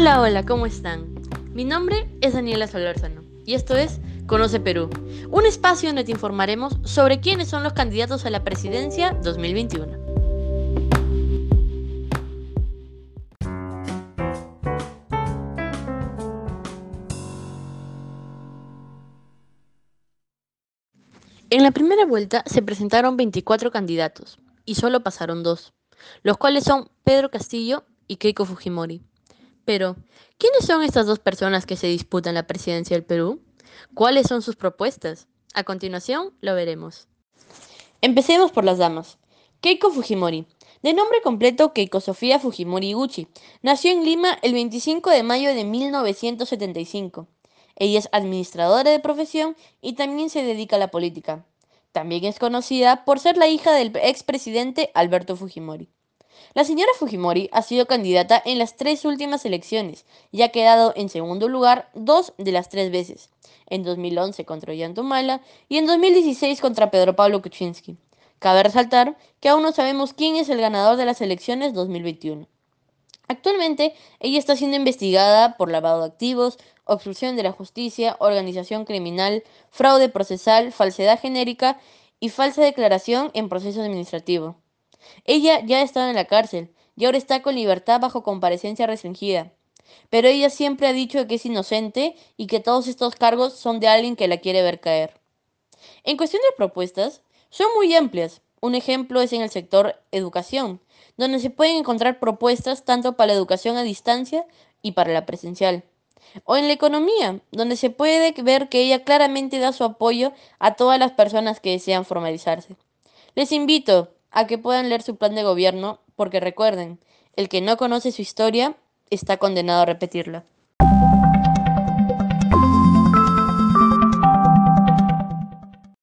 Hola, hola, ¿cómo están? Mi nombre es Daniela Solórzano y esto es Conoce Perú, un espacio donde te informaremos sobre quiénes son los candidatos a la presidencia 2021. En la primera vuelta se presentaron 24 candidatos y solo pasaron dos, los cuales son Pedro Castillo y Keiko Fujimori. Pero, ¿quiénes son estas dos personas que se disputan la presidencia del Perú? ¿Cuáles son sus propuestas? A continuación lo veremos. Empecemos por las damas. Keiko Fujimori. De nombre completo Keiko Sofía Fujimori Gucci. Nació en Lima el 25 de mayo de 1975. Ella es administradora de profesión y también se dedica a la política. También es conocida por ser la hija del expresidente Alberto Fujimori. La señora Fujimori ha sido candidata en las tres últimas elecciones y ha quedado en segundo lugar dos de las tres veces, en 2011 contra Ollantumala y en 2016 contra Pedro Pablo Kuczynski. Cabe resaltar que aún no sabemos quién es el ganador de las elecciones 2021. Actualmente, ella está siendo investigada por lavado de activos, obstrucción de la justicia, organización criminal, fraude procesal, falsedad genérica y falsa declaración en proceso administrativo. Ella ya ha estado en la cárcel y ahora está con libertad bajo comparecencia restringida. Pero ella siempre ha dicho que es inocente y que todos estos cargos son de alguien que la quiere ver caer. En cuestión de propuestas, son muy amplias. Un ejemplo es en el sector educación, donde se pueden encontrar propuestas tanto para la educación a distancia y para la presencial. O en la economía, donde se puede ver que ella claramente da su apoyo a todas las personas que desean formalizarse. Les invito a que puedan leer su plan de gobierno, porque recuerden, el que no conoce su historia está condenado a repetirla.